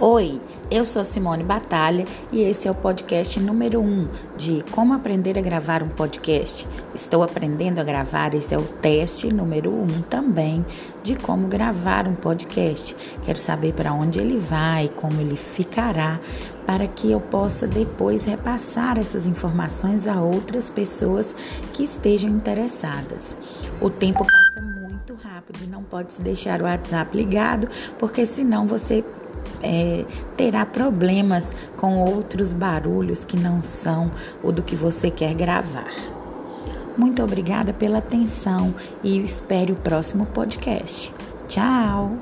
Oi, eu sou Simone Batalha e esse é o podcast número 1 um de como aprender a gravar um podcast. Estou aprendendo a gravar, esse é o teste número 1 um também de como gravar um podcast. Quero saber para onde ele vai, como ele ficará, para que eu possa depois repassar essas informações a outras pessoas que estejam interessadas. O tempo passa muito rápido e não pode se deixar o WhatsApp ligado, porque senão você é, terá problemas com outros barulhos que não são o do que você quer gravar. Muito obrigada pela atenção e espere o próximo podcast. Tchau!